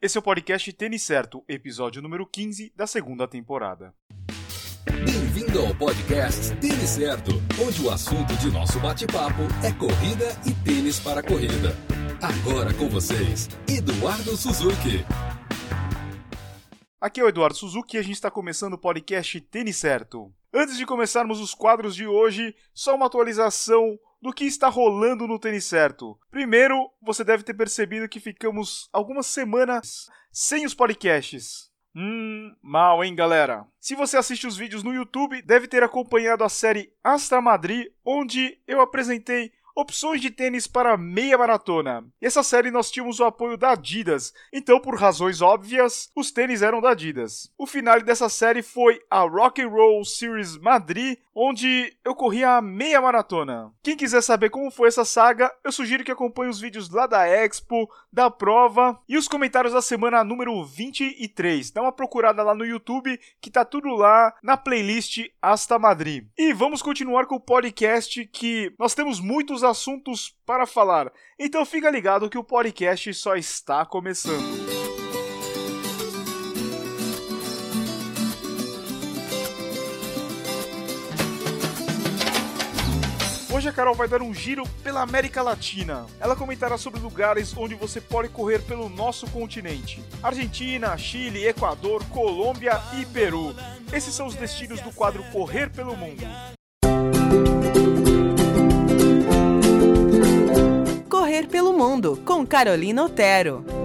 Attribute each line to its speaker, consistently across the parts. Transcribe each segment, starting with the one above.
Speaker 1: Esse é o podcast Tênis Certo, episódio número 15 da segunda temporada.
Speaker 2: Bem-vindo ao podcast Tênis Certo, onde o assunto de nosso bate-papo é corrida e tênis para corrida. Agora com vocês, Eduardo Suzuki.
Speaker 1: Aqui é o Eduardo Suzuki e a gente está começando o podcast Tênis Certo. Antes de começarmos os quadros de hoje, só uma atualização do que está rolando no Tênis Certo. Primeiro, você deve ter percebido que ficamos algumas semanas sem os podcasts. Hum, mal, hein, galera? Se você assiste os vídeos no YouTube, deve ter acompanhado a série Astra Madrid, onde eu apresentei opções de tênis para meia maratona. E essa série nós tínhamos o apoio da Adidas, então por razões óbvias, os tênis eram da Adidas. O final dessa série foi a Rock and Roll Series Madrid, onde eu corri a meia maratona. Quem quiser saber como foi essa saga, eu sugiro que acompanhe os vídeos lá da Expo, da prova e os comentários da semana número 23. Dá uma procurada lá no YouTube que tá tudo lá na playlist Asta Madrid. E vamos continuar com o podcast que nós temos muitos assuntos para falar. Então fica ligado que o podcast só está começando. Hoje a Carol vai dar um giro pela América Latina. Ela comentará sobre lugares onde você pode correr pelo nosso continente: Argentina, Chile, Equador, Colômbia e Peru. Esses são os destinos do quadro Correr pelo Mundo.
Speaker 3: Correr pelo Mundo, com Carolina Otero.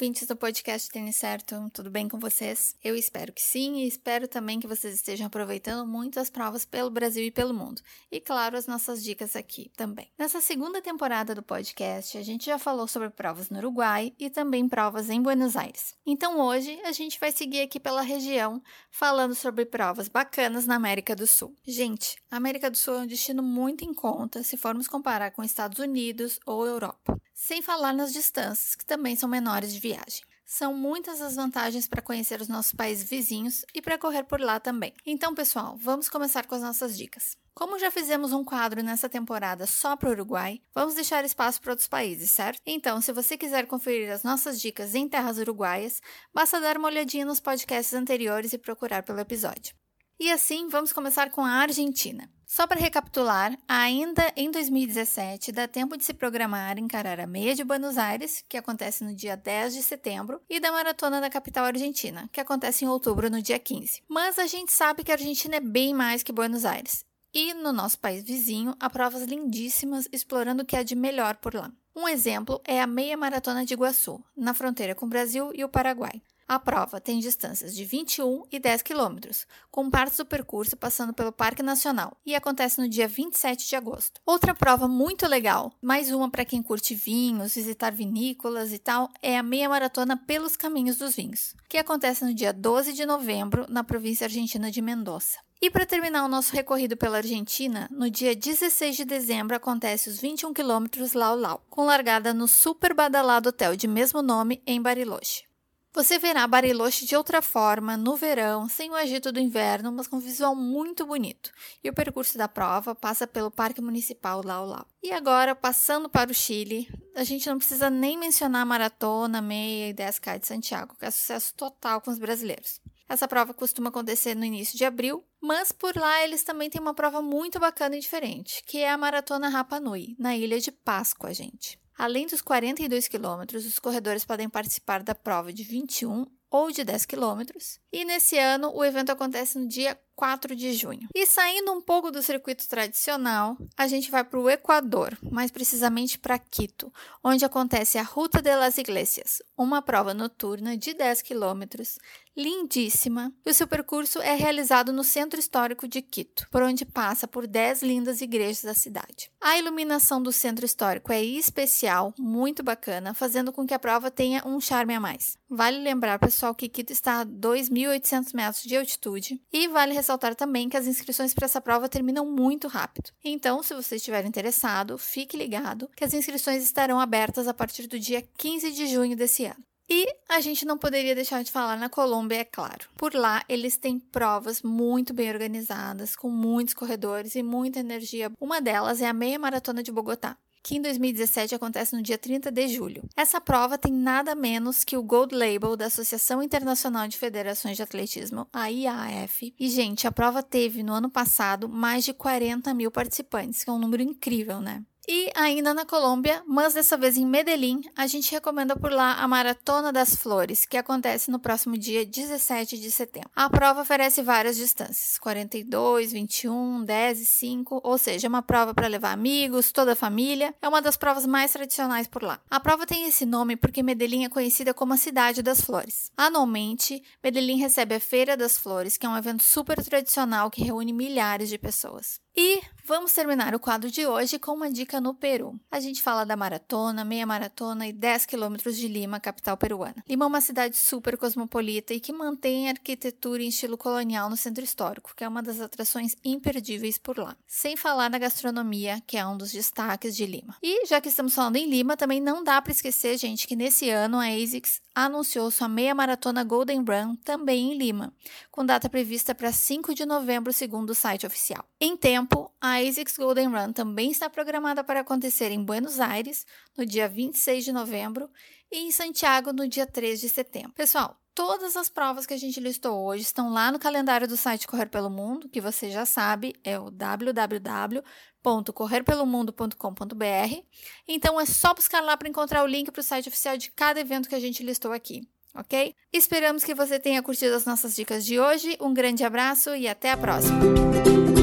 Speaker 4: Ouvintes do podcast Tênis Certo, tudo bem com vocês? Eu espero que sim e espero também que vocês estejam aproveitando muito as provas pelo Brasil e pelo mundo. E claro, as nossas dicas aqui também. Nessa segunda temporada do podcast, a gente já falou sobre provas no Uruguai e também provas em Buenos Aires. Então hoje a gente vai seguir aqui pela região falando sobre provas bacanas na América do Sul. Gente, a América do Sul é um destino muito em conta se formos comparar com Estados Unidos ou Europa. Sem falar nas distâncias, que também são menores de viagem. São muitas as vantagens para conhecer os nossos países vizinhos e para correr por lá também. Então, pessoal, vamos começar com as nossas dicas. Como já fizemos um quadro nessa temporada só para o Uruguai, vamos deixar espaço para outros países, certo? Então, se você quiser conferir as nossas dicas em terras uruguaias, basta dar uma olhadinha nos podcasts anteriores e procurar pelo episódio. E assim, vamos começar com a Argentina. Só para recapitular, ainda em 2017 dá tempo de se programar encarar a meia de Buenos Aires, que acontece no dia 10 de setembro, e da maratona da capital argentina, que acontece em outubro no dia 15. Mas a gente sabe que a Argentina é bem mais que Buenos Aires. E no nosso país vizinho, há provas lindíssimas explorando o que há de melhor por lá. Um exemplo é a meia maratona de Iguaçu, na fronteira com o Brasil e o Paraguai. A prova tem distâncias de 21 e 10 quilômetros, com partes do percurso passando pelo Parque Nacional, e acontece no dia 27 de agosto. Outra prova muito legal, mais uma para quem curte vinhos, visitar vinícolas e tal, é a meia maratona pelos caminhos dos vinhos, que acontece no dia 12 de novembro na província argentina de Mendoza. E para terminar o nosso recorrido pela Argentina, no dia 16 de dezembro acontece os 21 quilômetros Lau Lau, com largada no super badalado hotel de mesmo nome em Bariloche. Você verá Bariloche de outra forma, no verão, sem o agito do inverno, mas com um visual muito bonito. E o percurso da prova passa pelo Parque Municipal Lau Lau. E agora, passando para o Chile, a gente não precisa nem mencionar a maratona, meia e 10K de Santiago, que é sucesso total com os brasileiros. Essa prova costuma acontecer no início de abril, mas por lá eles também têm uma prova muito bacana e diferente, que é a Maratona Rapa Nui, na ilha de Páscoa, gente. Além dos 42 quilômetros, os corredores podem participar da prova de 21 ou de 10 quilômetros. E nesse ano, o evento acontece no dia 4 de junho. E saindo um pouco do circuito tradicional, a gente vai para o Equador, mais precisamente para Quito, onde acontece a Ruta de las Iglesias, uma prova noturna de 10 quilômetros, lindíssima, e o seu percurso é realizado no centro histórico de Quito, por onde passa por 10 lindas igrejas da cidade. A iluminação do centro histórico é especial, muito bacana, fazendo com que a prova tenha um charme a mais. Vale lembrar, pessoal, que Quito está a 2.800 metros de altitude e vale ressaltar também que as inscrições para essa prova terminam muito rápido. Então, se você estiver interessado, fique ligado que as inscrições estarão abertas a partir do dia 15 de junho desse ano. E a gente não poderia deixar de falar na Colômbia, é claro. Por lá, eles têm provas muito bem organizadas, com muitos corredores e muita energia. Uma delas é a Meia Maratona de Bogotá, que em 2017 acontece no dia 30 de julho. Essa prova tem nada menos que o Gold Label da Associação Internacional de Federações de Atletismo, a IAAF. E, gente, a prova teve no ano passado mais de 40 mil participantes, que é um número incrível, né? E ainda na Colômbia, mas dessa vez em Medellín, a gente recomenda por lá a Maratona das Flores, que acontece no próximo dia 17 de setembro. A prova oferece várias distâncias: 42, 21, 10 e 5, ou seja, é uma prova para levar amigos, toda a família. É uma das provas mais tradicionais por lá. A prova tem esse nome porque Medellín é conhecida como a cidade das flores. Anualmente, Medellín recebe a Feira das Flores, que é um evento super tradicional que reúne milhares de pessoas. E vamos terminar o quadro de hoje com uma dica no Peru. A gente fala da maratona, meia maratona e 10 quilômetros de Lima, capital peruana. Lima é uma cidade super cosmopolita e que mantém arquitetura em estilo colonial no centro histórico, que é uma das atrações imperdíveis por lá. Sem falar na gastronomia, que é um dos destaques de Lima. E já que estamos falando em Lima, também não dá para esquecer, gente, que nesse ano a ASICS anunciou sua meia maratona Golden Run também em Lima, com data prevista para 5 de novembro, segundo o site oficial. Em tempo, a ASICS Golden Run também está programada para acontecer em Buenos Aires no dia 26 de novembro e em Santiago no dia 3 de setembro. Pessoal, todas as provas que a gente listou hoje estão lá no calendário do site Correr pelo Mundo, que você já sabe, é o www.correrpelomundo.com.br. Então é só buscar lá para encontrar o link para o site oficial de cada evento que a gente listou aqui. Ok? Esperamos que você tenha curtido as nossas dicas de hoje. Um grande abraço e até a próxima!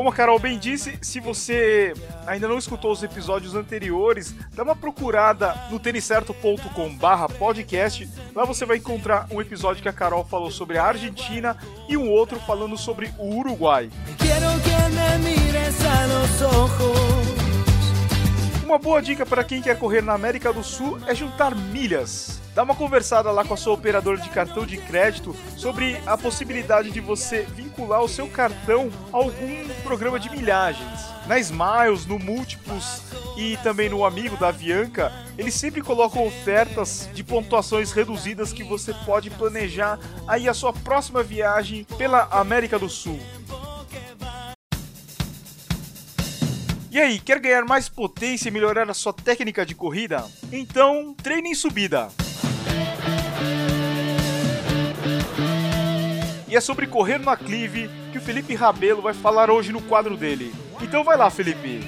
Speaker 1: Como a Carol bem disse, se você ainda não escutou os episódios anteriores, dá uma procurada no tenicerto.com/podcast. Lá você vai encontrar um episódio que a Carol falou sobre a Argentina e um outro falando sobre o Uruguai. Uma boa dica para quem quer correr na América do Sul é juntar milhas. Dá uma conversada lá com a sua operadora de cartão de crédito sobre a possibilidade de você vincular o seu cartão a algum programa de milhagens. Na Smiles, no Múltiplos e também no Amigo da Avianca, eles sempre colocam ofertas de pontuações reduzidas que você pode planejar aí a sua próxima viagem pela América do Sul. E aí, quer ganhar mais potência e melhorar a sua técnica de corrida? Então, treine em subida. E é sobre correr no aclive que o Felipe Rabelo vai falar hoje no quadro dele. Então vai lá, Felipe.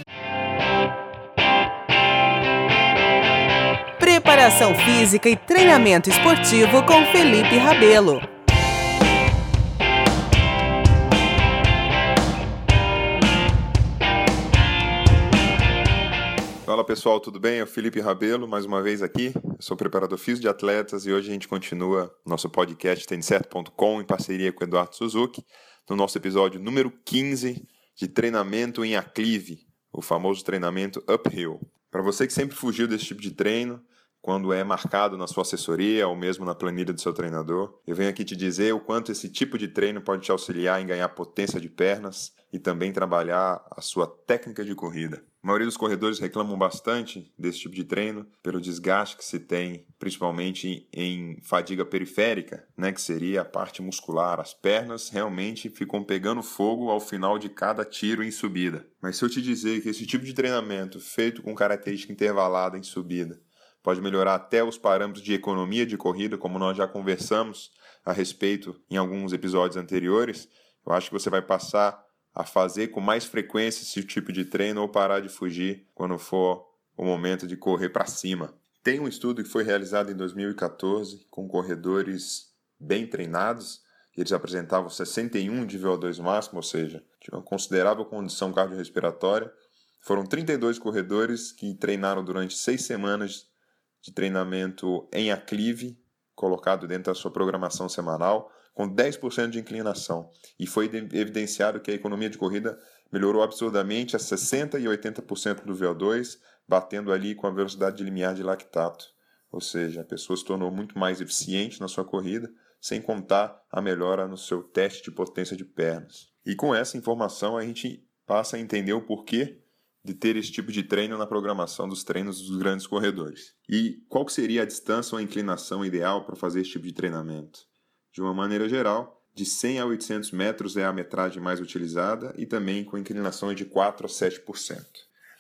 Speaker 3: Preparação física e treinamento esportivo com Felipe Rabelo.
Speaker 5: Pessoal, tudo bem? É o Felipe Rabelo, mais uma vez aqui. Eu sou preparador físico de atletas e hoje a gente continua nosso podcast tenicerto.com em parceria com o Eduardo Suzuki, no nosso episódio número 15 de treinamento em aclive, o famoso treinamento uphill. Para você que sempre fugiu desse tipo de treino, quando é marcado na sua assessoria ou mesmo na planilha do seu treinador, eu venho aqui te dizer o quanto esse tipo de treino pode te auxiliar em ganhar potência de pernas e também trabalhar a sua técnica de corrida. A maioria dos corredores reclamam bastante desse tipo de treino pelo desgaste que se tem, principalmente em fadiga periférica, né, que seria a parte muscular. As pernas realmente ficam pegando fogo ao final de cada tiro em subida. Mas se eu te dizer que esse tipo de treinamento feito com característica intervalada em subida pode melhorar até os parâmetros de economia de corrida, como nós já conversamos a respeito em alguns episódios anteriores, eu acho que você vai passar a fazer com mais frequência esse tipo de treino ou parar de fugir quando for o momento de correr para cima. Tem um estudo que foi realizado em 2014 com corredores bem treinados. Eles apresentavam 61 de VO2 máximo, ou seja, tinham uma considerável condição cardiorrespiratória. Foram 32 corredores que treinaram durante seis semanas de treinamento em aclive, colocado dentro da sua programação semanal com 10% de inclinação, e foi evidenciado que a economia de corrida melhorou absurdamente a 60% e 80% do VO2, batendo ali com a velocidade de limiar de lactato. Ou seja, a pessoa se tornou muito mais eficiente na sua corrida, sem contar a melhora no seu teste de potência de pernas. E com essa informação a gente passa a entender o porquê de ter esse tipo de treino na programação dos treinos dos grandes corredores. E qual seria a distância ou a inclinação ideal para fazer esse tipo de treinamento? De uma maneira geral, de 100 a 800 metros é a metragem mais utilizada e também com inclinações de 4 a 7%.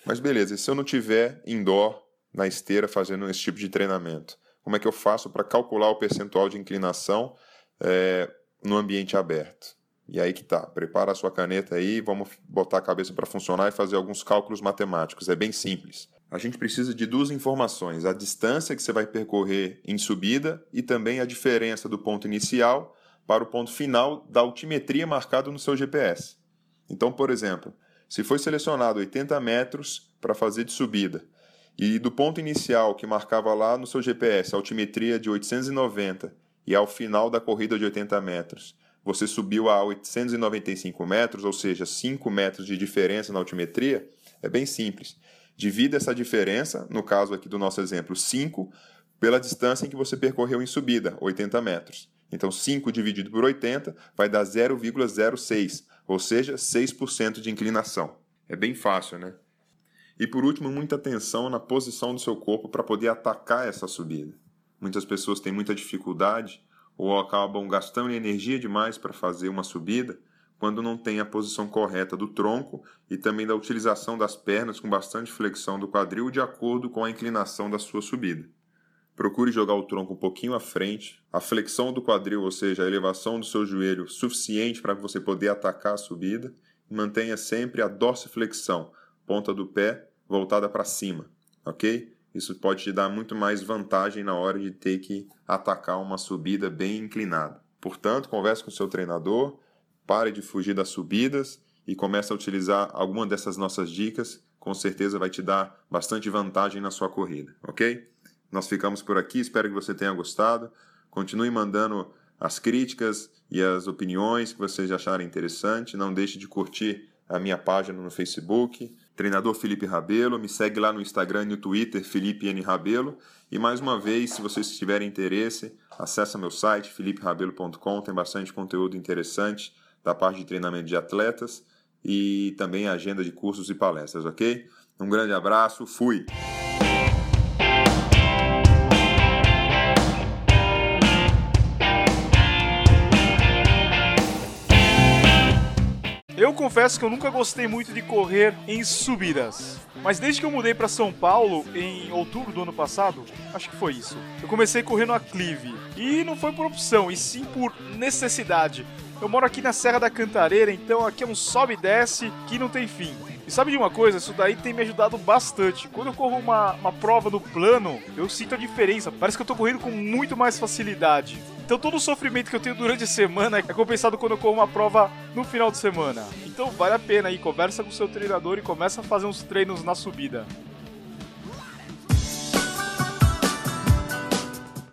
Speaker 5: Mas beleza, se eu não tiver indoor na esteira fazendo esse tipo de treinamento? Como é que eu faço para calcular o percentual de inclinação é, no ambiente aberto? E aí que tá, prepara a sua caneta aí, vamos botar a cabeça para funcionar e fazer alguns cálculos matemáticos. É bem simples. A gente precisa de duas informações: a distância que você vai percorrer em subida e também a diferença do ponto inicial para o ponto final da altimetria marcado no seu GPS. Então, por exemplo, se foi selecionado 80 metros para fazer de subida e do ponto inicial que marcava lá no seu GPS a altimetria de 890 e ao final da corrida de 80 metros, você subiu a 895 metros, ou seja, 5 metros de diferença na altimetria, é bem simples. Divida essa diferença, no caso aqui do nosso exemplo, 5, pela distância em que você percorreu em subida, 80 metros. Então, 5 dividido por 80 vai dar 0,06, ou seja, 6% de inclinação. É bem fácil, né? E por último, muita atenção na posição do seu corpo para poder atacar essa subida. Muitas pessoas têm muita dificuldade ou acabam gastando energia demais para fazer uma subida quando não tem a posição correta do tronco e também da utilização das pernas com bastante flexão do quadril de acordo com a inclinação da sua subida. Procure jogar o tronco um pouquinho à frente, a flexão do quadril, ou seja, a elevação do seu joelho suficiente para você poder atacar a subida, e mantenha sempre a dorsiflexão, ponta do pé voltada para cima, ok? Isso pode te dar muito mais vantagem na hora de ter que atacar uma subida bem inclinada. Portanto, converse com o seu treinador, pare de fugir das subidas e comece a utilizar alguma dessas nossas dicas. Com certeza vai te dar bastante vantagem na sua corrida, ok? Nós ficamos por aqui, espero que você tenha gostado. Continue mandando as críticas e as opiniões que vocês acharem interessante. Não deixe de curtir a minha página no Facebook, treinador Felipe Rabelo. Me segue lá no Instagram e no Twitter, Felipe N. Rabelo. E mais uma vez, se vocês tiverem interesse, acesse meu site, feliperabelo.com. Tem bastante conteúdo interessante da parte de treinamento de atletas e também agenda de cursos e palestras, ok? Um grande abraço, fui!
Speaker 1: Eu confesso que eu nunca gostei muito de correr em subidas. Mas desde que eu mudei para São Paulo em outubro do ano passado, acho que foi isso. Eu comecei correndo a Clive. E não foi por opção, e sim por necessidade. Eu moro aqui na Serra da Cantareira, então aqui é um sobe e desce que não tem fim. E sabe de uma coisa? Isso daí tem me ajudado bastante. Quando eu corro uma, uma prova no plano, eu sinto a diferença. Parece que eu tô correndo com muito mais facilidade. Então todo o sofrimento que eu tenho durante a semana é compensado quando eu corro uma prova no final de semana. Então vale a pena aí, conversa com o seu treinador e começa a fazer uns treinos na subida.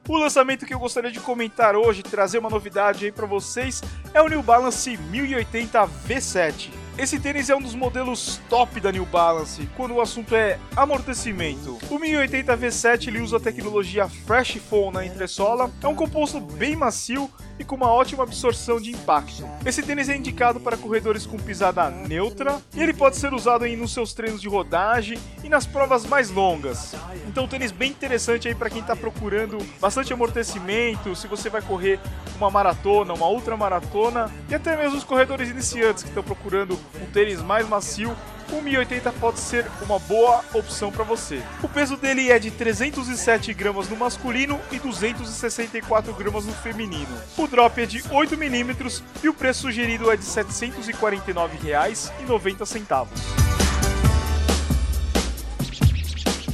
Speaker 1: O lançamento que eu gostaria de comentar hoje, trazer uma novidade aí para vocês, é o New Balance 1080 V7. Esse tênis é um dos modelos top da New Balance quando o assunto é amortecimento. O 1080 V7 ele usa a tecnologia Fresh Foam na entressola, é um composto bem macio e com uma ótima absorção de impacto. Esse tênis é indicado para corredores com pisada neutra e ele pode ser usado aí nos seus treinos de rodagem e nas provas mais longas. Então, um tênis bem interessante aí para quem está procurando bastante amortecimento, se você vai correr uma maratona, uma ultramaratona e até mesmo os corredores iniciantes que estão procurando um tênis mais macio o 1080 pode ser uma boa opção para você. O peso dele é de 307 gramas no masculino e 264 gramas no feminino. O drop é de 8 milímetros e o preço sugerido é de R$ 749,90.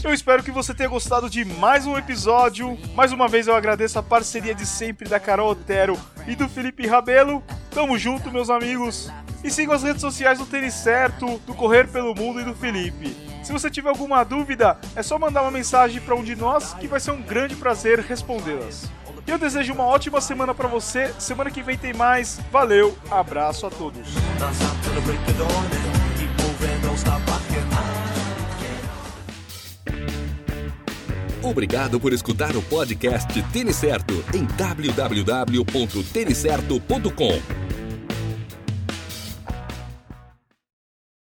Speaker 1: Eu espero que você tenha gostado de mais um episódio. Mais uma vez eu agradeço a parceria de sempre da Carol Otero e do Felipe Rabelo. Tamo junto, meus amigos. E siga as redes sociais do Tênis Certo, do Correr pelo Mundo e do Felipe. Se você tiver alguma dúvida, é só mandar uma mensagem para um de nós que vai ser um grande prazer respondê-las. E eu desejo uma ótima semana para você. Semana que vem tem mais. Valeu, abraço a todos.
Speaker 2: Obrigado por escutar o podcast Tênis Certo em www.tenicerto.com.